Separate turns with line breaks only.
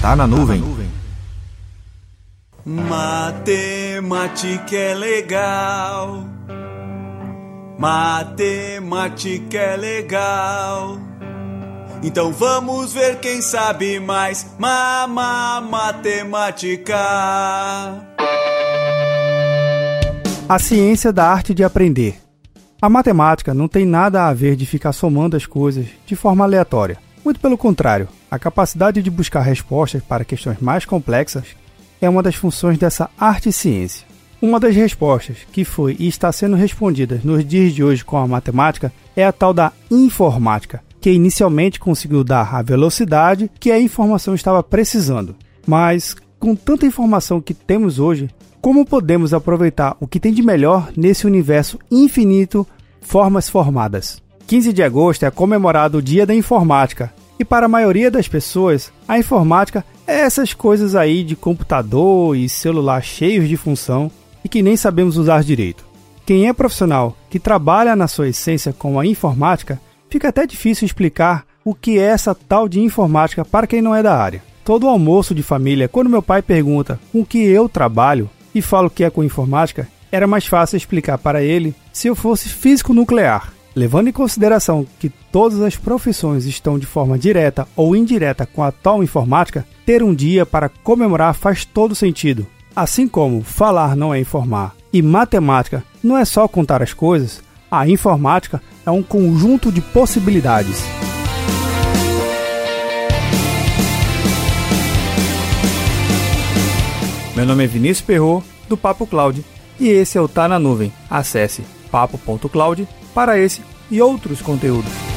Tá na nuvem.
Matemática é legal. Matemática é legal. Então vamos ver quem sabe mais. Mama matemática.
A ciência da arte de aprender. A matemática não tem nada a ver de ficar somando as coisas de forma aleatória. Muito pelo contrário, a capacidade de buscar respostas para questões mais complexas é uma das funções dessa arte e ciência. Uma das respostas que foi e está sendo respondida nos dias de hoje com a matemática é a tal da informática, que inicialmente conseguiu dar a velocidade que a informação estava precisando. Mas, com tanta informação que temos hoje, como podemos aproveitar o que tem de melhor nesse universo infinito formas formadas? 15 de agosto é comemorado o Dia da Informática, e para a maioria das pessoas, a informática é essas coisas aí de computador e celular cheios de função e que nem sabemos usar direito. Quem é profissional que trabalha na sua essência com a informática, fica até difícil explicar o que é essa tal de informática para quem não é da área. Todo almoço de família, quando meu pai pergunta com que eu trabalho e falo que é com informática, era mais fácil explicar para ele se eu fosse físico nuclear. Levando em consideração que todas as profissões estão de forma direta ou indireta com a tal informática, ter um dia para comemorar faz todo sentido. Assim como falar não é informar e matemática não é só contar as coisas, a informática é um conjunto de possibilidades. Meu nome é Vinícius Perro do Papo Cloud, e esse é o Tá na Nuvem. Acesse papo.cloud para esse e outros conteúdos.